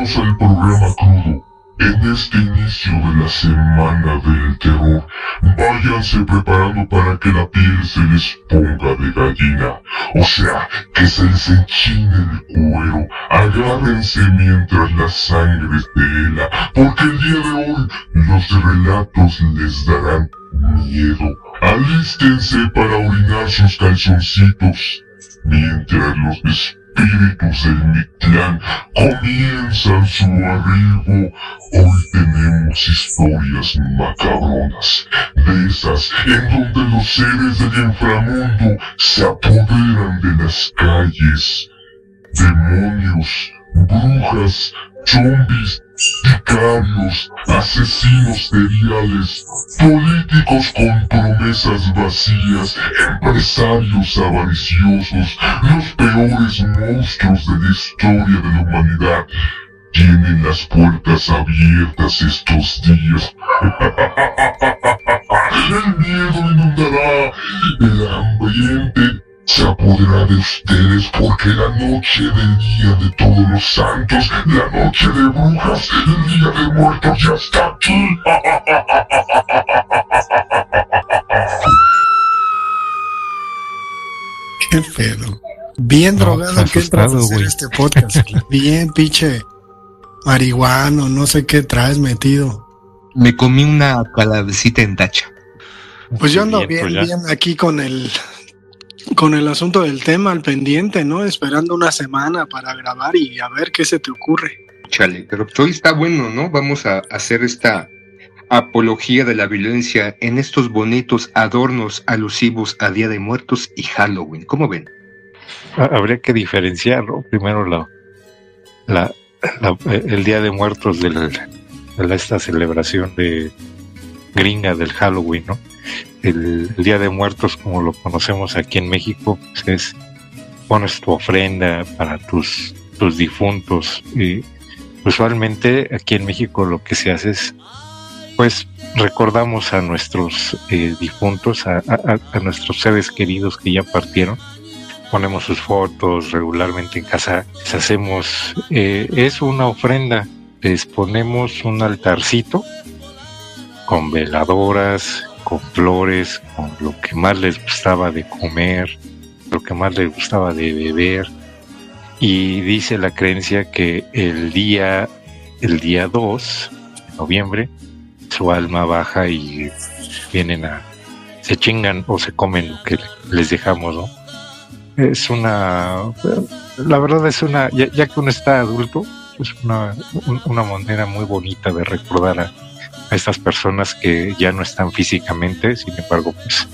Bienvenidos al programa crudo. En este inicio de la semana del terror, váyanse preparando para que la piel se les ponga de gallina. O sea, que se les enchine el cuero. Agárrense mientras la sangre tela, porque el día de hoy los relatos les darán miedo. Alístense para orinar sus calzoncitos mientras los espíritus del Mictlán comienzan su arribo. Hoy tenemos historias macabronas, de esas en donde los seres del inframundo se apoderan de las calles. Demonios, brujas, zombies, sicarios, asesinos seriales, políticos con promesas vacías, empresarios avariciosos, los monstruos de la historia de la humanidad, tienen las puertas abiertas estos días. El miedo inundará el ambiente se apodera de ustedes porque la noche del Día de Todos los Santos, la noche de brujas, el Día de Muertos ya está aquí. Qué pedo. Bien drogado que entras a hacer este podcast. Bien, pinche marihuano, no sé qué traes metido. Me comí una calavecita en tacha. Pues yo ando bien, bien, bien aquí con el con el asunto del tema al pendiente, ¿no? Esperando una semana para grabar y a ver qué se te ocurre. Chale, pero hoy está bueno, ¿no? Vamos a hacer esta apología de la violencia en estos bonitos adornos alusivos a Día de Muertos y Halloween. ¿Cómo ven? Habría que diferenciarlo. Primero la, la, el Día de Muertos de, de esta celebración de gringa del Halloween, ¿no? el, Día de Muertos, como lo conocemos aquí en México, pues es pones tu ofrenda para tus, tus difuntos. Y usualmente aquí en México lo que se hace es, pues, recordamos a nuestros eh, difuntos, a, nuestros seres queridos que ya partieron. Ponemos sus fotos regularmente en casa. Les hacemos, eh, es una ofrenda. Les ponemos un altarcito con veladoras, con flores, con lo que más les gustaba de comer, lo que más les gustaba de beber. Y dice la creencia que el día, el día 2 de noviembre, su alma baja y vienen a, se chingan o se comen lo que les dejamos, ¿no? Es una, la verdad es una, ya, ya que uno está adulto, es una, una manera muy bonita de recordar a, a estas personas que ya no están físicamente, sin embargo, pues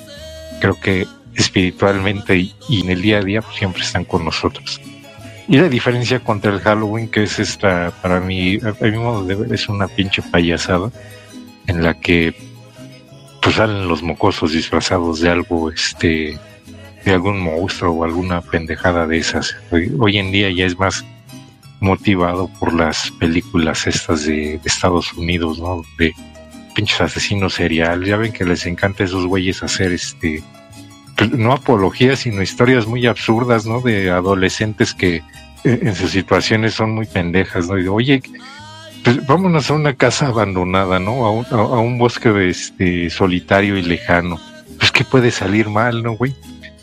creo que espiritualmente y, en el día a día pues, siempre están con nosotros. Y la diferencia contra el Halloween, que es esta, para mí, a mi modo de ver, es una pinche payasada en la que pues salen los mocosos disfrazados de algo, este, de algún monstruo o alguna pendejada de esas. hoy en día ya es más motivado por las películas estas de, Estados Unidos, ¿no? De pinches asesinos serial. Ya ven que les encanta a esos güeyes hacer este, pues, no apologías, sino historias muy absurdas, ¿no? De adolescentes que eh, en sus situaciones son muy pendejas, ¿no? Y de, oye, pues vámonos a una casa abandonada, ¿no? A un, a un bosque este, solitario y lejano. Pues, ¿qué puede salir mal, no, güey?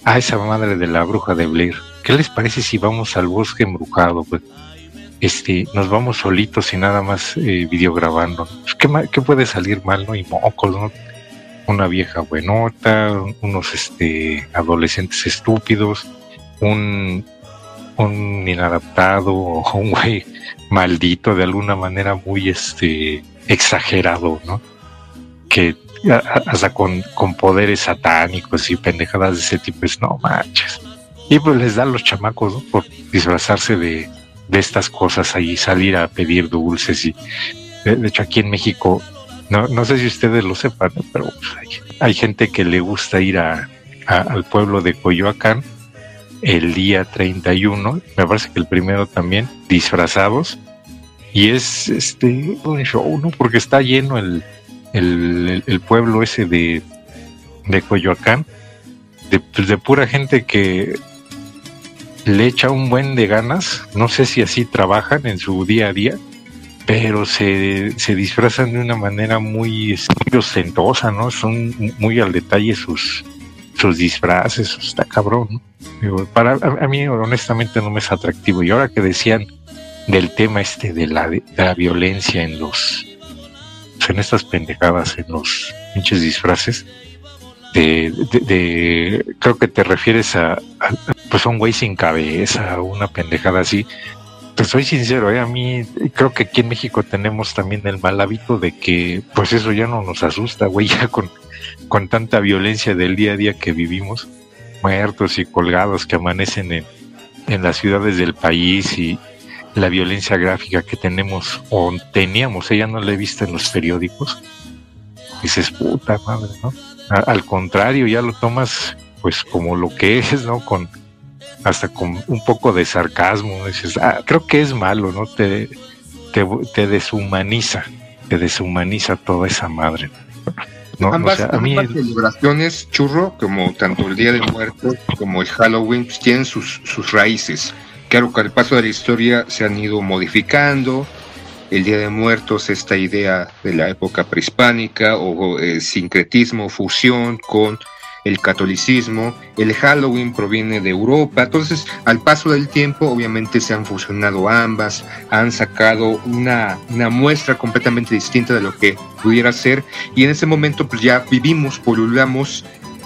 A esa madre de la bruja de Blair. ¿Qué les parece si vamos al bosque embrujado, este, nos vamos solitos y nada más eh, videograbando. Pues, ¿qué, ¿qué, puede salir mal, no? Y mocos, ¿no? Una vieja buenota, unos este, adolescentes estúpidos, un, un inadaptado un güey maldito de alguna manera muy este, exagerado, ¿no? Que hasta con, con poderes satánicos y pendejadas de ese tipo es no manches. Y pues les da a los chamacos, ¿no? Por disfrazarse de, de estas cosas ahí, salir a pedir dulces y de, hecho aquí en México, no, no sé si ustedes lo sepan, pero pues, hay, gente que le gusta ir a, al pueblo de Coyoacán el día 31, me parece que el primero también, disfrazados, y es este un show, ¿no? Porque está lleno el, el, el pueblo ese de, de Coyoacán, de, pues, de pura gente que le echa un buen de ganas, no sé si así trabajan en su día a día, pero se, se disfrazan de una manera muy, ostentosa, ¿no? Son muy al detalle sus, sus disfraces, está cabrón, para, a, mí honestamente no me es atractivo. Y ahora que decían del tema este de la, de la violencia en los, en estas pendejadas, en los pinches disfraces, de, creo que te refieres a, pues a un güey sin cabeza, una pendejada así. Pues soy sincero, ¿eh? a mí creo que aquí en México tenemos también el mal hábito de que pues eso ya no nos asusta, güey, ya con, con tanta violencia del día a día que vivimos, muertos y colgados que amanecen en, en las ciudades del país y la violencia gráfica que tenemos o teníamos, ella no la he visto en los periódicos. Dices, puta madre, ¿no? al contrario, ya lo tomas pues como lo que es, ¿no? Con hasta con un poco de sarcasmo, dices, ah, creo que es malo, ¿no? Te, te, deshumaniza, te deshumaniza toda esa madre. ¿no? Ambas, a mí... celebraciones, churro, como tanto el Día de Muertos como el Halloween, pues, tienen sus, sus raíces. Claro que al paso de la historia se han ido modificando, el Día de Muertos, esta idea de la época prehispánica o el sincretismo, fusión con el catolicismo, el Halloween proviene de Europa, entonces al paso del tiempo obviamente se han fusionado ambas, han sacado una, una muestra completamente distinta de lo que pudiera ser. Y en ese momento pues ya vivimos, polulamos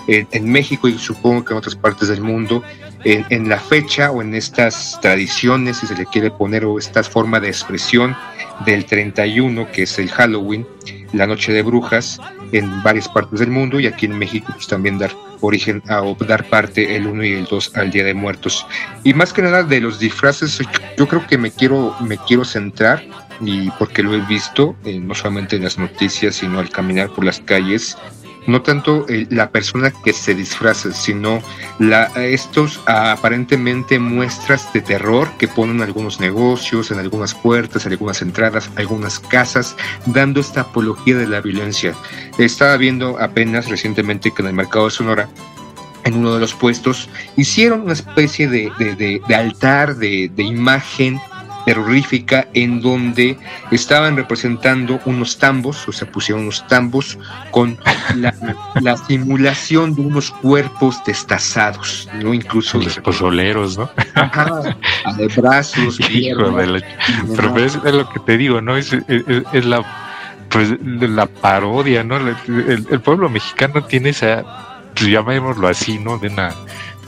en, en México y supongo que en otras partes del mundo en, la fecha o en estas tradiciones, si se le quiere poner, o estas formas de expresión del 31, que es el Halloween, la Noche de Brujas, en varias partes del mundo y aquí en México pues, también dar origen a o dar parte el 1 y el 2 al Día de Muertos. Y más que nada de los disfraces, yo creo que me quiero, me quiero centrar y porque lo he visto, eh, no solamente en las noticias, sino al caminar por las calles, no tanto eh, la persona que se disfraza, sino la, estos aparentemente muestras de terror que ponen algunos negocios, en algunas puertas, en algunas entradas, algunas casas, dando esta apología de la violencia. Estaba viendo apenas recientemente que en el mercado de Sonora en uno de los puestos, hicieron una especie de, de altar, de, imagen terrorífica en donde estaban representando unos tambos, o sea, pusieron unos tambos con la, simulación de unos cuerpos destazados, ¿no? Incluso los pozoleros, ¿no? de brazos, pero es, lo que te digo, ¿no? Es, es, la pues la parodia, ¿no? El, pueblo mexicano tiene esa, pues llamémoslo así, ¿no? De una,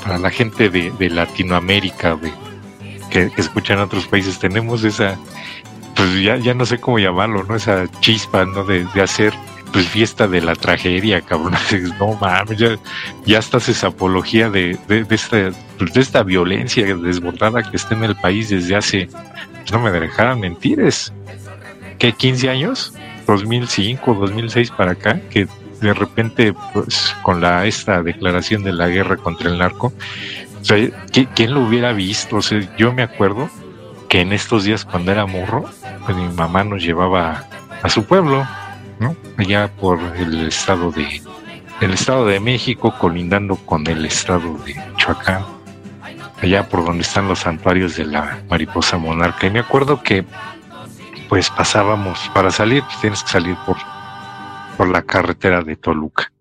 para la gente de, de Latinoamérica, de que, escuchan otros países, tenemos esa, pues ya, ya no sé cómo llamarlo, ¿no? Esa chispa, ¿no? De, hacer pues fiesta de la tragedia, cabrón. No mames, ya, ya esa apología de, de, esta, pues, de esta violencia desbordada que está en el país desde hace, pues, no me dejaran mentir, es que 15 años, 2005, 2006 para acá, que de repente, pues con la esta declaración de la guerra contra el narco, o ¿quién lo hubiera visto? O sea, yo me acuerdo que en estos días cuando era morro, pues mi mamá nos llevaba a su pueblo. Allá por el estado de el estado de México colindando con el estado de Michoacán, allá por donde están los santuarios de la mariposa monarca. Y me acuerdo que pues pasábamos para salir, pues tienes que salir por por la carretera de Toluca.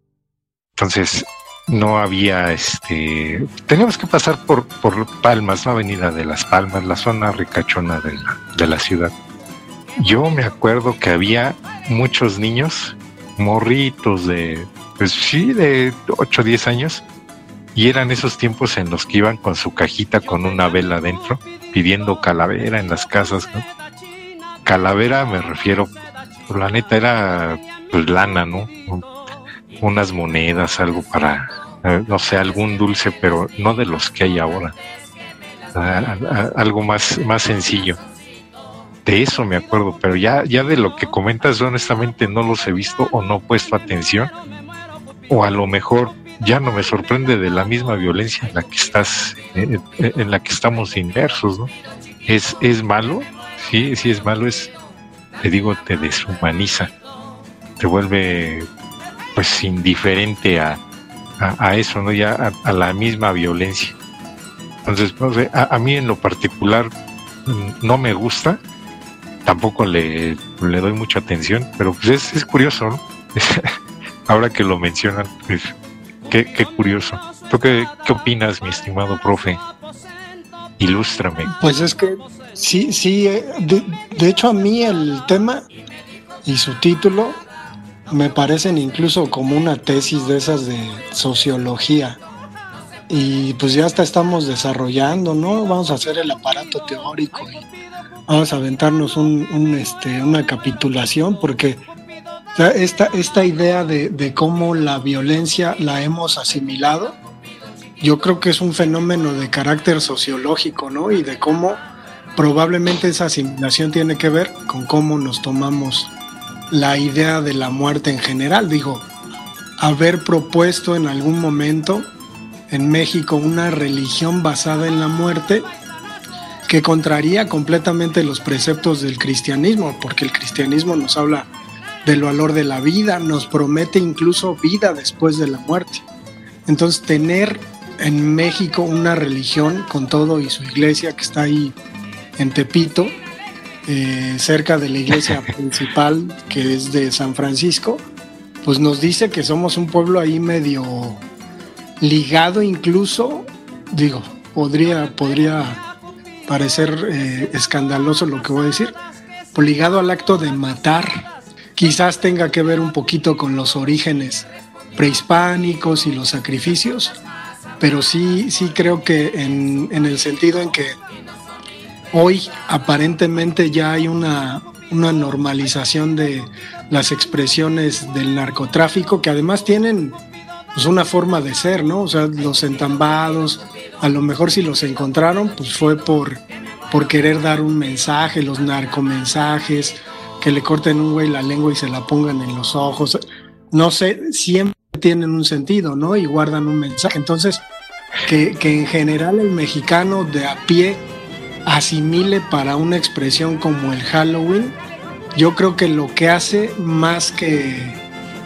Entonces, no había este teníamos que pasar por, por Palmas, la avenida de las Palmas, la zona ricachona de la, de la ciudad. Yo me acuerdo que había muchos niños, morritos de, pues sí, de 8 o 10 años, y eran esos tiempos en los que iban con su cajita con una vela adentro, pidiendo calavera en las casas. Calavera me refiero, la neta era pues lana, ¿no? Unas monedas, algo para, eh, no sé, algún dulce, pero no de los que hay ahora. algo más, más sencillo. De eso me acuerdo, pero ya, ya de lo que comentas, honestamente no los he visto o no he puesto atención. O a lo mejor ya no me sorprende de la misma violencia en la que estás, eh, eh, en la que estamos inmersos, ¿no? Es, es malo, sí, sí es malo, es, te digo, te deshumaniza, te vuelve pues indiferente a, a, eso, ¿no? Ya a, la misma violencia. Entonces, a, mí en lo particular mm, no me gusta, tampoco le, le doy mucha atención, pero pues es, curioso, ¿no? Ahora que lo mencionan, pues, qué, qué curioso. ¿Tú qué, qué opinas, mi estimado profe? Ilústrame. Pues es que sí, sí, eh, de, de, hecho a mí el tema y su título me parecen incluso como una tesis de esas de sociología. Y pues ya hasta estamos desarrollando, ¿no? Vamos a hacer el aparato teórico y vamos a aventarnos un, este, una capitulación porque esta, esta idea de, de cómo la violencia la hemos asimilado, yo creo que es un fenómeno de carácter sociológico, ¿no? Y de cómo probablemente esa asimilación tiene que ver con cómo nos tomamos la idea de la muerte en general. Digo, haber propuesto en algún momento en México una religión basada en la muerte que contraría completamente los preceptos del cristianismo, porque el cristianismo nos habla del valor de la vida, nos promete incluso vida después de la muerte. Entonces, tener en México una religión con todo y su iglesia que está ahí en Tepito, eh, cerca de la iglesia principal que es de San Francisco, pues nos dice que somos un pueblo ahí medio ligado incluso, digo, podría, podría parecer eh, escandaloso lo que voy a decir, pues ligado al acto de matar, quizás tenga que ver un poquito con los orígenes prehispánicos y los sacrificios, pero sí, sí creo que en, en el sentido en que hoy aparentemente ya hay una, normalización de las expresiones del narcotráfico que además tienen pues, una forma de ser, ¿no? O sea, los entambados, a lo mejor si los encontraron, pues fue por, por querer dar un mensaje, los narcomensajes, que le corten un güey la lengua y se la pongan en los ojos. No sé, siempre tienen un sentido, ¿no? Y guardan un mensaje. Entonces, que en general el mexicano de a pie asimile para una expresión como el Halloween, yo creo que lo que hace más que,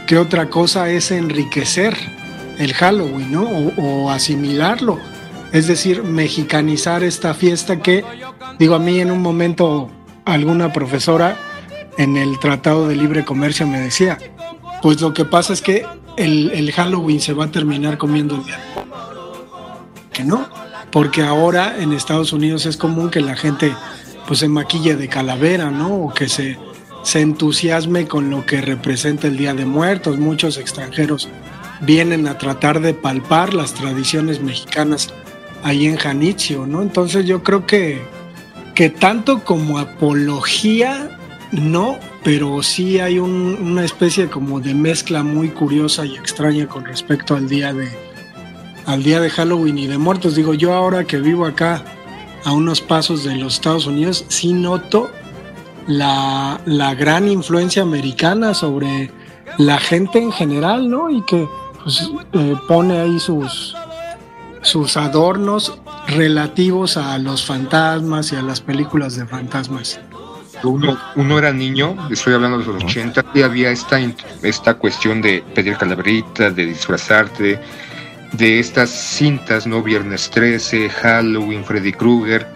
que otra cosa es enriquecer el Halloween, ¿no? O, asimilarlo. Es decir, mexicanizar esta fiesta que, digo, a mí en un momento alguna profesora en el Tratado de Libre Comercio me decía, pues lo que pasa es que el, el Halloween se va a terminar comiendo el día. Que no, porque ahora en Estados Unidos es común que la gente pues se maquille de calavera, ¿no? O que se, se entusiasme con lo que representa el Día de Muertos. Muchos extranjeros vienen a tratar de palpar las tradiciones mexicanas ahí en Janitzio, ¿no? Entonces yo creo que, que tanto como apología, no, pero sí hay una especie como de mezcla muy curiosa y extraña con respecto al Día de, al día de Halloween y de muertos. Digo, yo ahora que vivo acá a unos pasos de los Estados Unidos, sí noto la, gran influencia americana sobre la gente en general, ¿no? Y que pues, eh, pone ahí sus, sus adornos relativos a los fantasmas y a las películas de fantasmas. Uno, uno era niño, estoy hablando de los 80, y había esta, esta cuestión de pedir calaverita, de disfrazarte, de estas cintas, ¿no? Viernes 13, Halloween, Freddy Krueger,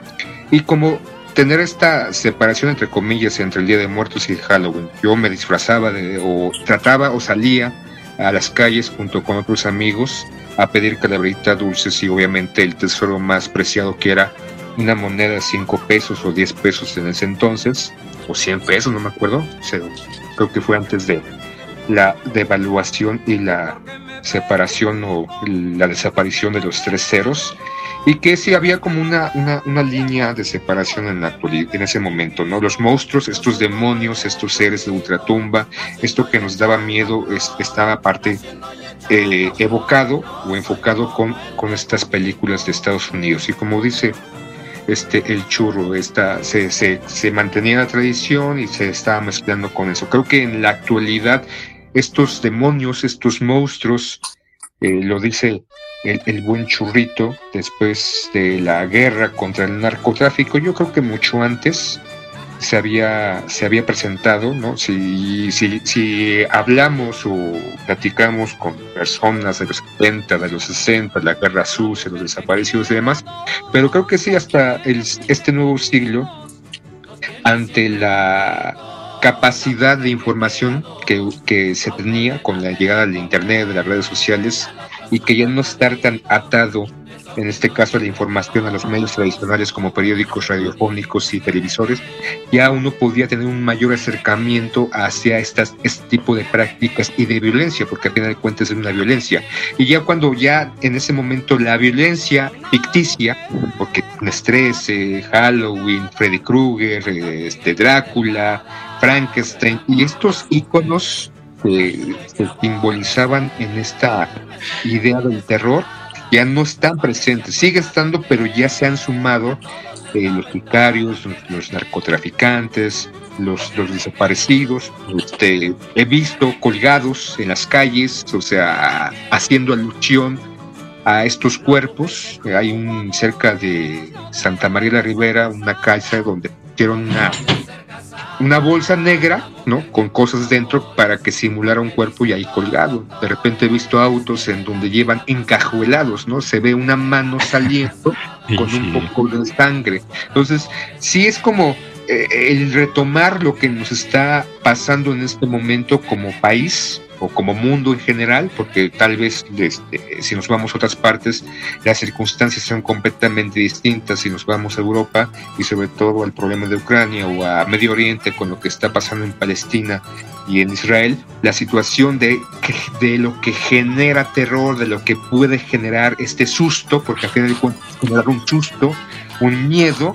y como tener esta separación entre comillas entre el Día de Muertos y Halloween. Yo me disfrazaba de, o trataba o salía a las calles junto con otros amigos a pedir calaverita dulces y obviamente el tesoro más preciado que era una moneda de 5 pesos o 10 pesos en ese entonces, o 100 pesos, no me acuerdo, creo que fue antes de la devaluación y la separación o la desaparición de los tres ceros y que sí había como una, una, línea de separación en, la en ese momento, ¿no? Los monstruos, estos demonios, estos seres de ultratumba, esto que nos daba miedo estaba aparte eh, evocado o enfocado con, con estas películas de Estados Unidos. Y como dice este, el churro, esta, se, se, se mantenía la tradición y se estaba mezclando con eso. Creo que en la actualidad estos demonios, estos monstruos, eh, lo dice el, buen churrito, después de la guerra contra el narcotráfico, yo creo que mucho antes se había, se había presentado, ¿no? Si, si, si hablamos o platicamos con personas de los 70, de los 60, la guerra sucia, los desaparecidos y demás, pero creo que sí, hasta el, este nuevo siglo ante la capacidad de información que, que, se tenía con la llegada del Internet, de las redes sociales, y que ya no estar tan atado en este caso la información a los medios tradicionales como periódicos radiofónicos y televisores, ya uno podía tener un mayor acercamiento hacia estas, este tipo de prácticas y de violencia, porque al final de cuentas es una violencia. Y ya cuando ya en ese momento la violencia ficticia, porque estrés, Halloween, Freddy Krueger, este, Drácula, Frankenstein, y estos iconos que se simbolizaban en esta idea del terror, ya no están presentes, sigue estando, pero ya se han sumado eh, los sicarios, los, narcotraficantes, los, los desaparecidos. Este, he visto colgados en las calles, o sea, haciendo alusión a estos cuerpos. Hay un cerca de Santa María la Ribera, una casa donde hicieron una una bolsa negra, ¿no? Con cosas dentro para que simulara un cuerpo y ahí colgado. De repente he visto autos en donde llevan encajuelados, ¿no? Se ve una mano saliendo con un poco de sangre. Entonces, sí es como eh, el retomar lo que nos está pasando en este momento como país, o como mundo en general, porque tal vez este, si nos vamos a otras partes, las circunstancias son completamente distintas si nos vamos a Europa y sobre todo al problema de Ucrania o a Medio Oriente con lo que está pasando en Palestina y en Israel, la situación de, de lo que genera terror, de lo que puede generar este susto, porque al final de cuentas generar un susto, un miedo,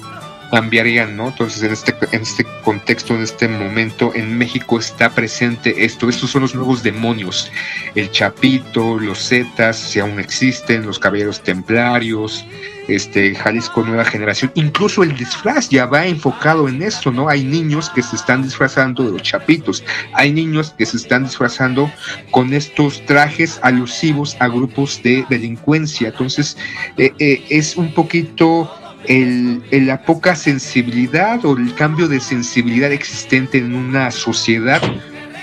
cambiarían, ¿no? Entonces, en este, en este contexto, en este momento, en México está presente esto. Estos son los nuevos demonios. El Chapito, los Zetas, si aún existen, los Caballeros Templarios, este, Jalisco Nueva Generación. Incluso el disfraz ya va enfocado en esto, ¿no? Hay niños que se están disfrazando de los Chapitos. Hay niños que se están disfrazando con estos trajes alusivos a grupos de delincuencia. Entonces, eh, eh, es un poquito el, la poca sensibilidad o el cambio de sensibilidad existente en una sociedad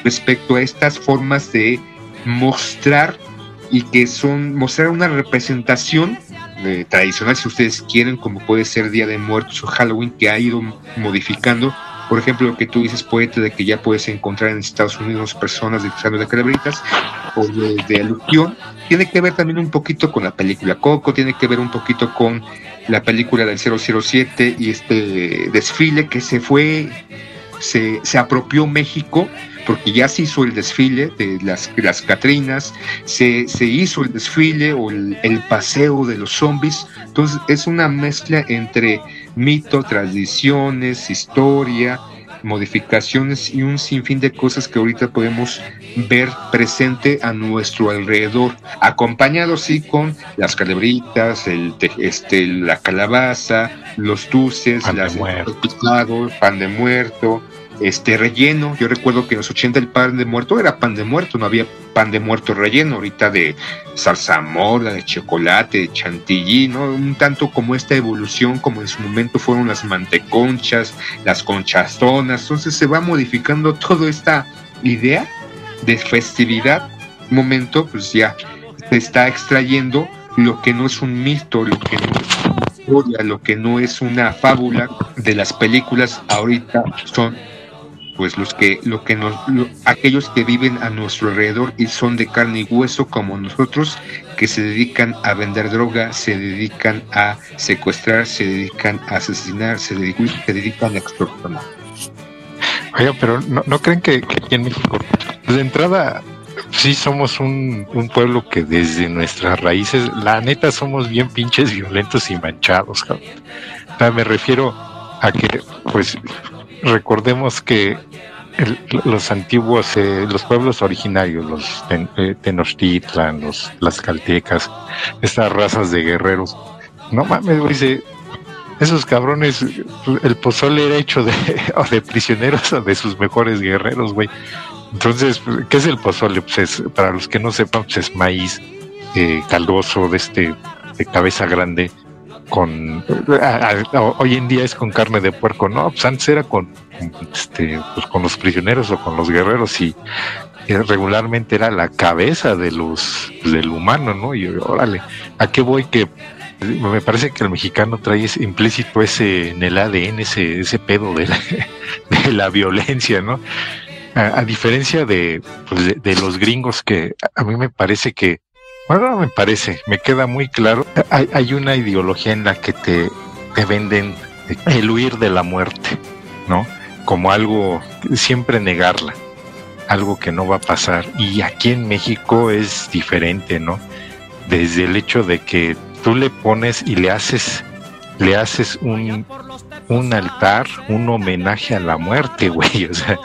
respecto a estas formas de mostrar y que son mostrar una representación eh, tradicional si ustedes quieren como puede ser Día de Muertos o Halloween que ha ido modificando. Por ejemplo, lo que tú dices, poeta, de que ya puedes encontrar en Estados Unidos personas disfrazando de calabritas o de, de, tiene que ver también un poquito con la película Coco, tiene que ver un poquito con la película del 007 y este desfile que se fue, se, se apropió México, porque ya se hizo el desfile de las, las Catrinas, se, se hizo el desfile o el, el paseo de los zombies, entonces es una mezcla entre mito, tradiciones, historia, modificaciones y un sinfín de cosas que ahorita podemos ver presente a nuestro alrededor, acompañado sí con las calebritas, el, este, la calabaza, los dulces, pan las, de pan de muerto, este relleno. Yo recuerdo que en los 80 el pan de muerto era pan de muerto, no había pan de muerto relleno, ahorita de salsa morda, de chocolate, de chantilly, ¿no? Un tanto como esta evolución, como en su momento fueron las manteconchas, las conchastonas, entonces se va modificando toda esta idea de festividad. Momento, pues ya se está extrayendo lo que no es un mito, lo que no es una historia, lo que no es una fábula de las películas, ahorita son pues los que, lo que nos, aquellos que viven a nuestro alrededor y son de carne y hueso como nosotros, que se dedican a vender droga, se dedican a secuestrar, se dedican a asesinar, se dedican, se dedican a extorsionar. Oiga, pero ¿no, ¿no creen que, aquí en México, de entrada, sí somos un, pueblo que desde nuestras raíces, la neta, somos bien pinches violentos y manchados, me refiero a que, pues, recordemos que los antiguos, eh, los pueblos originarios, los eh, Tenochtitlan, los, las caltecas, estas razas de guerreros, no mames, dice, esos cabrones, el pozole era hecho de, o de prisioneros o de sus mejores guerreros, güey. Entonces, ¿qué es el pozole? Pues es, para los que no sepan, pues es maíz eh, caldoso de este, de cabeza grande, con hoy en día es con carne de puerco, no, pues antes era con, este, pues con los prisioneros o con los guerreros y, regularmente era la cabeza de los del humano, ¿no? Y órale, ¿a qué voy que Me parece que el mexicano trae implícito ese en el ADN, ese, ese pedo de la violencia, ¿no? A, diferencia pues, de, de, los gringos que a mí me parece que, bueno, me parece, me queda muy claro, hay, hay una ideología en la que te, te venden el huir de la muerte, ¿no? Como algo, siempre negarla, algo que no va a pasar. Y aquí en México es diferente, ¿no? Desde el hecho de que tú le pones y le haces, le haces un, un altar, un homenaje a la muerte, güey. O sea,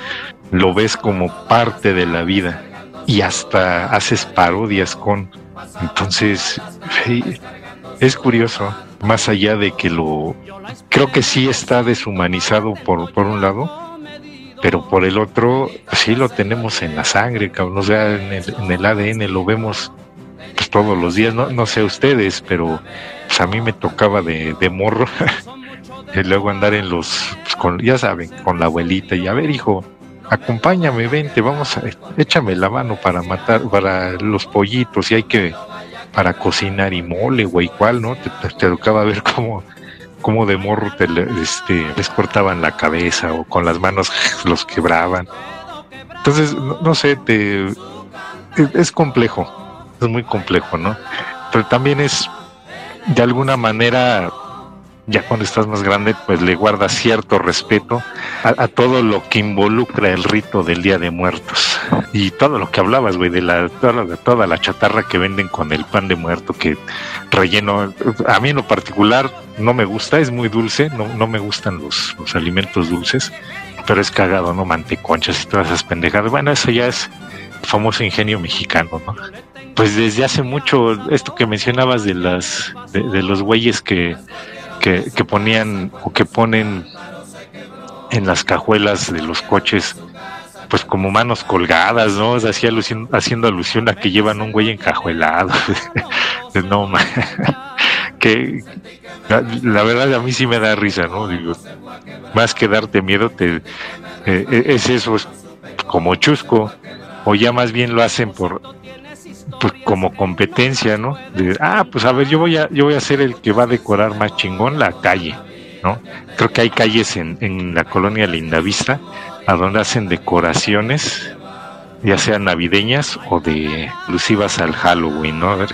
lo ves como parte de la vida y hasta haces parodias con. Entonces, es curioso, más allá de que lo. Creo que sí está deshumanizado por, por un lado, pero por el otro, sí lo tenemos en la sangre, cabrón. Sea, en el, en el ADN lo vemos pues, todos los días, no, no sé ustedes, pero pues, a mí me tocaba de, de morro. y luego andar en los, pues, con, ya saben, con la abuelita y a ver, hijo, acompáñame, vente, vamos a, échame la mano para matar, para los pollitos y hay que, para cocinar y mole, güey, cuál, ¿no? Te, te, tocaba ver cómo, cómo de morro te, este, les cortaban la cabeza o con las manos los quebraban. Entonces, no, no sé, te, es complejo, es muy complejo, ¿no? Pero también es, de alguna manera, ya cuando estás más grande, pues le guardas cierto respeto a, todo lo que involucra el rito del Día de Muertos. Y todo lo que hablabas, güey, de la, toda, de toda la chatarra que venden con el pan de muerto, que relleno, a mí en lo particular no me gusta, es muy dulce, no, no me gustan los, los alimentos dulces, pero es cagado, ¿no? Manteconchas y todas esas pendejadas. Bueno, eso ya es famoso ingenio mexicano, ¿no? Pues desde hace mucho, esto que mencionabas de las, de los güeyes que que, ponían o que ponen en las cajuelas de los coches pues como manos colgadas, ¿no? Hacía alusión, haciendo alusión a que llevan un güey encajuelado. no, que la verdad a mí sí me da risa, ¿no? Digo, más que darte miedo, te, eh, es eso, es como chusco, o ya más bien lo hacen por pues como competencia, ¿no? De, ah, pues a ver, yo voy a, yo voy a ser el que va a decorar más chingón la calle, ¿no? Creo que hay calles en, en la colonia Lindavista a donde hacen decoraciones ya sean navideñas o de exclusivas al Halloween, ¿no? A ver,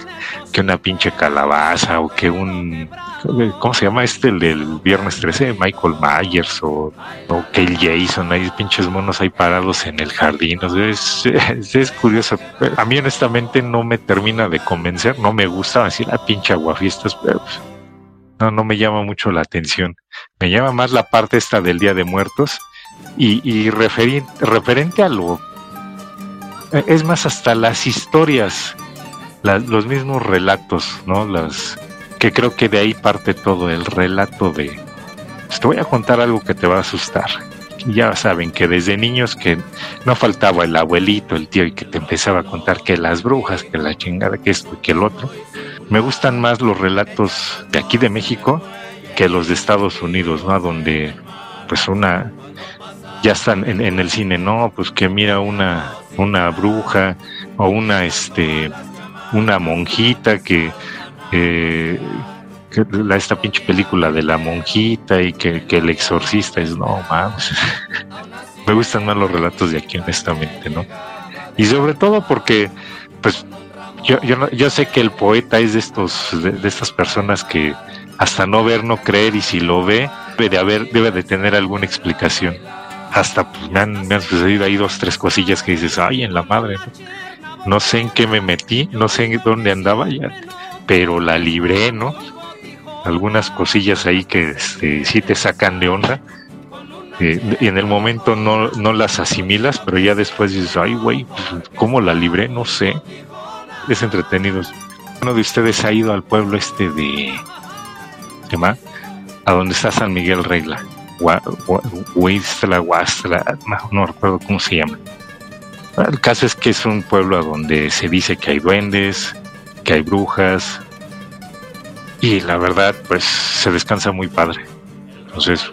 que una pinche calabaza o que un, ¿cómo se llama este? El del viernes 13, Michael Myers o, o el Jason, hay pinches monos ahí parados en el jardín, o sea, es, es, curioso. A mí honestamente no me termina de convencer, no me gusta decir la pinche aguafiestas, pero pues, no, no me llama mucho la atención. Me llama más la parte esta del Día de Muertos y, y referente a lo es más, hasta las historias, los mismos relatos, ¿no? Las que creo que de ahí parte todo el relato de. Pues, te voy a contar algo que te va a asustar. Ya saben que desde niños que no faltaba el abuelito, el tío, y que te empezaba a contar que las brujas, que la chingada, que esto y que el otro. Me gustan más los relatos de aquí de México que los de Estados Unidos, ¿no? Donde pues una ya están en, en el cine, no, pues que mira una una bruja o una este una monjita que, eh, la, esta pinche película de la monjita y que, el exorcista es no mames. Me gustan más los relatos de aquí honestamente no y sobre todo porque pues yo, yo, yo sé que el poeta es de estos de, estas personas que hasta no ver no creer y si lo ve debe de haber debe de tener alguna explicación hasta pues, me, han, sucedido ahí dos, tres cosillas que dices, ay, en la madre, no, sé en qué me metí, no sé en dónde andaba ya, pero la libré, ¿no? Algunas cosillas ahí que este, sí te sacan de onda. Eh, y en el momento no, no las asimilas, pero ya después dices, ay, güey, ¿cómo la libré? No sé. Es entretenido. Uno de ustedes ha ido al pueblo este de... ¿Qué más? A donde está San Miguel Regla No, recuerdo cómo se llama. El caso es que es un pueblo donde se dice que hay duendes, que hay brujas, y la verdad, pues se descansa muy padre. Entonces,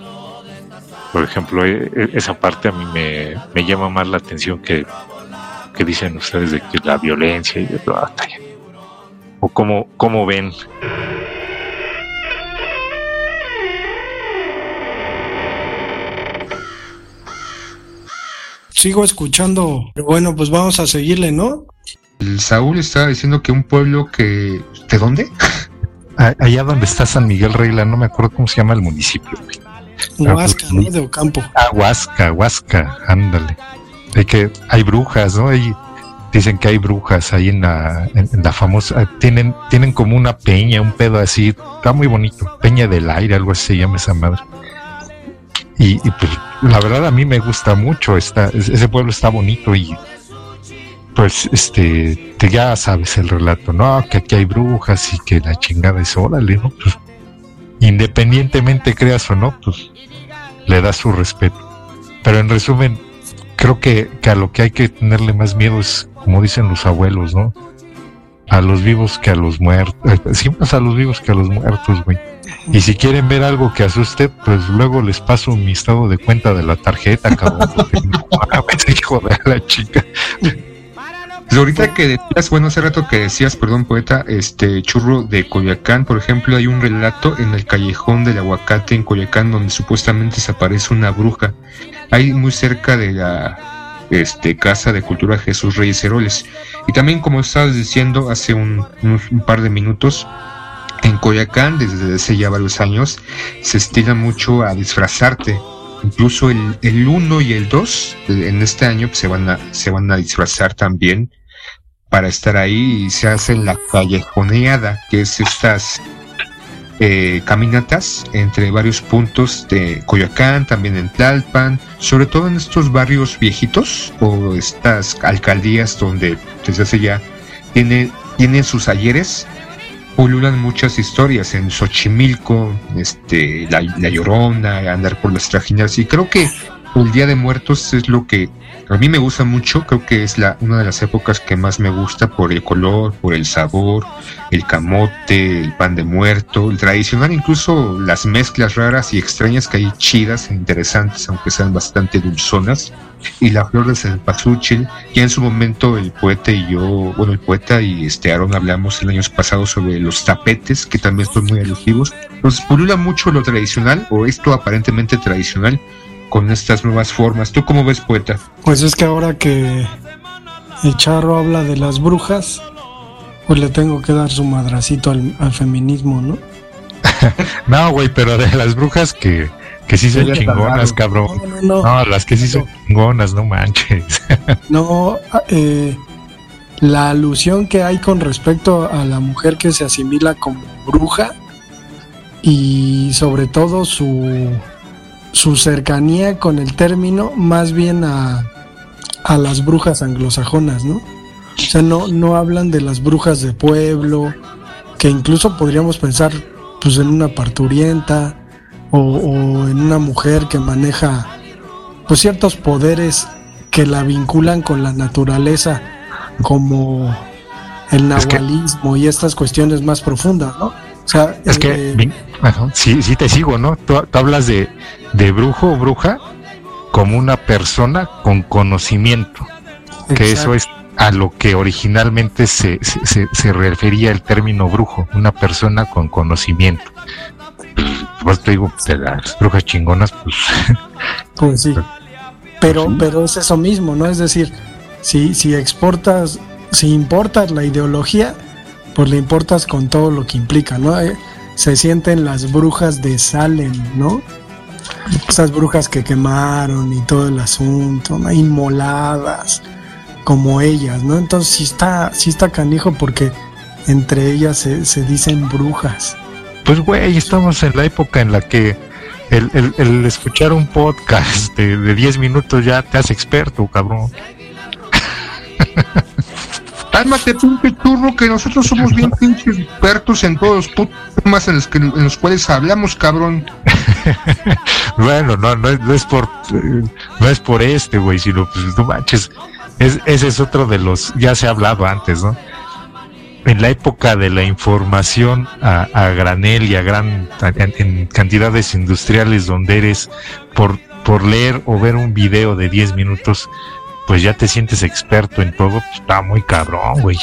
por ejemplo, e, e, esa parte a mí me, me llama más la atención que, que dicen ustedes de que la violencia y de la batalla. O cómo, cómo ven sigo escuchando. Pero bueno, pues vamos a seguirle, ¿no? El Saúl estaba diciendo que un pueblo que... ¿De dónde? Allá donde está San Miguel Regla, no me acuerdo cómo se llama el municipio. Huasca, ¿no? De Ocampo. Ah, Huasca, Huasca, ándale. Hay que, hay brujas, ¿no? Hay, dicen que hay brujas ahí en la, en, la famosa, tienen, tienen como una peña, un pedo así, está muy bonito, peña del aire, algo así se llama esa madre. Y, pues la verdad a mí me gusta mucho, está, ese pueblo está bonito y pues este, te ya sabes el relato, ¿no? Que aquí hay brujas y que la chingada es órale, ¿no? Pues, independientemente creas o no, pues le das su respeto. Pero en resumen, creo que, a lo que hay que tenerle más miedo es, como dicen los abuelos, ¿no? A los vivos que a los muertos. Sí, más a los vivos que a los muertos, güey. Y si quieren ver algo que asuste, pues luego les paso mi estado de cuenta de la tarjeta, cabrón. hijo de la chica. Pues ahorita que decías, bueno, hace rato que decías, perdón, poeta, este churro de Coyoacán, por ejemplo, hay un relato en el callejón del aguacate en Coyoacán donde supuestamente se aparece una bruja. Ahí muy cerca de la este, Casa de Cultura Jesús Reyes Heroles. Y también, como estabas diciendo hace un par de minutos, en Coyacán, desde hace ya varios años, se estila mucho a disfrazarte. Incluso el, el 1 y el 2 en este año pues, se, van a, se van a disfrazar también para estar ahí y se hace la callejoneada, que es estas eh, caminatas entre varios puntos de Coyoacán, también en Tlalpan, sobre todo en estos barrios viejitos o estas alcaldías donde desde hace ya tiene, tienen sus ayeres pululan muchas historias en Xochimilco, este, la, la Llorona, andar por las trajinas, y creo que el Día de Muertos es lo que a mí me gusta mucho, creo que es la, una de las épocas que más me gusta por el color, por el sabor, el camote, el pan de muerto, el tradicional, incluso las mezclas raras y extrañas que hay chidas e interesantes, aunque sean bastante dulzonas, y la flor de cempasúchil, y en su momento el poeta y yo, bueno, el poeta y este Aaron hablamos el año pasado sobre los tapetes, que también son muy alusivos. Nos pulula mucho lo tradicional, o esto aparentemente tradicional, con estas nuevas formas. ¿Tú cómo ves, poeta? Pues es que ahora que el charro habla de las brujas, pues le tengo que dar su madracito al, feminismo, ¿no? no, güey, pero de las brujas que, que sí son chingonas, cabrón. No, no, las que sí son chingonas, no manches. no, ah, eh, la alusión que hay con respecto a la mujer que se asimila como bruja y sobre todo su su cercanía con el término más bien a, a las brujas anglosajonas, ¿no? O sea, no, no hablan de las brujas de pueblo, que incluso podríamos pensar pues en una parturienta o, en una mujer que maneja pues ciertos poderes que la vinculan con la naturaleza como el nahualismo y estas cuestiones más profundas, ¿no? O sea, es que eh, sí, sí te sigo, ¿no? Tú, hablas de, de, brujo o bruja como una persona con conocimiento, que eso es a lo que originalmente se, se, se, refería el término brujo, una persona con conocimiento. Pues te digo, de las brujas chingonas, pues. Pues sí. Pero, pues pero es eso mismo, ¿no? Es decir, si, si exportas, si importas la ideología, pues le importas con todo lo que implica, ¿no? Eh, se sienten las brujas de Salem, ¿no? Esas brujas que quemaron y todo el asunto, ¿no? inmoladas, como ellas, ¿no? Entonces sí está, sí está canijo porque entre ellas se, dicen brujas. Pues güey, estamos en la época en la que el, escuchar un podcast de, de 10 minutos ya te hace experto, cabrón. Cálmate, pinche churro, que nosotros somos bien pinches expertos en todos los temas en los, que, en los cuales hablamos, cabrón. bueno, no, no, es por no es por este, güey, sino pues no manches. Es, ese es otro de los, ya se ha hablado antes, ¿no? En la época de la información a, granel y a gran en, cantidades industriales donde eres por, por leer o ver un video de 10 minutos pues ya te sientes experto en todo, pues está muy cabrón, güey.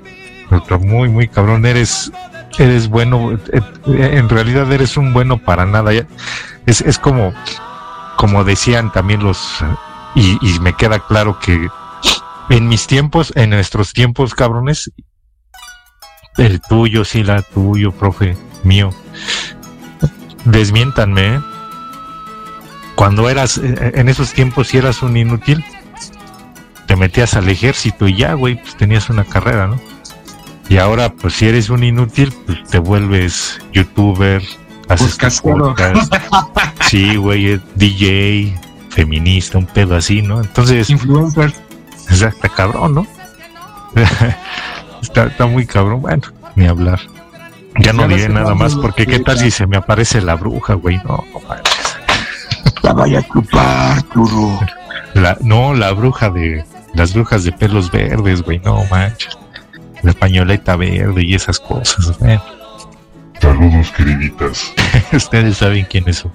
muy, muy cabrón. Eres, eres bueno, eh, eh, en realidad eres un bueno para nada. Es, es como, como decían también los, Y, me queda claro que en mis tiempos, en nuestros tiempos, cabrones, el tuyo, sí, la tuyo, profe, mío, desmiéntanme, ¿eh? Cuando eras, eh, en esos tiempos, si eras un inútil, te metías al ejército y ya, güey, pues tenías una carrera, ¿no? Y ahora, pues si eres un inútil, pues te vuelves youtuber, haces podcast. sí, güey, DJ, feminista, un pedo así, ¿no? Entonces... Influencer. Exacto, cabrón, ¿no? está, está muy cabrón, bueno, ni hablar. Ya no diré nada más, porque qué tal si se me aparece la bruja, güey, no, La vaya a chupar, turro. La, no, la bruja de, las brujas de pelos verdes, güey, no manches. La españoleta verde y esas cosas, güey. Saludos, queriditas. Ustedes saben quiénes son.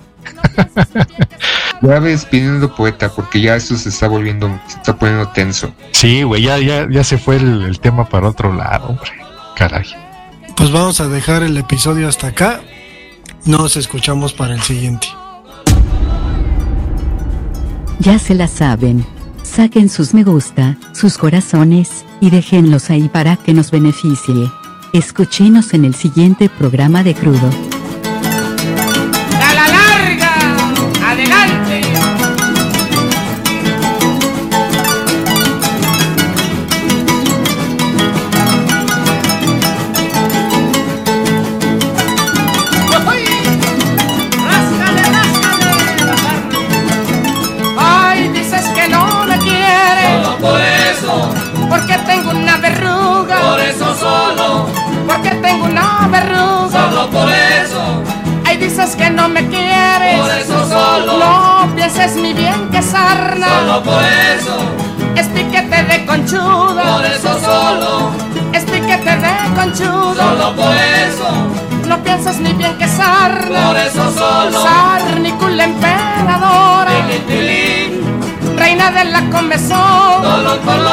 ya ves pidiendo poeta, porque ya eso se está volviendo, se está poniendo tenso. Sí, güey, ya, ya, ya se fue el, el tema para otro lado, hombre. Caray. Pues vamos a dejar el episodio hasta acá. Nos escuchamos para el siguiente. Ya se la saben. Saquen sus me gusta, sus corazones, y déjenlos ahí para que nos beneficie. Escuchenos en el siguiente programa de Crudo. Reina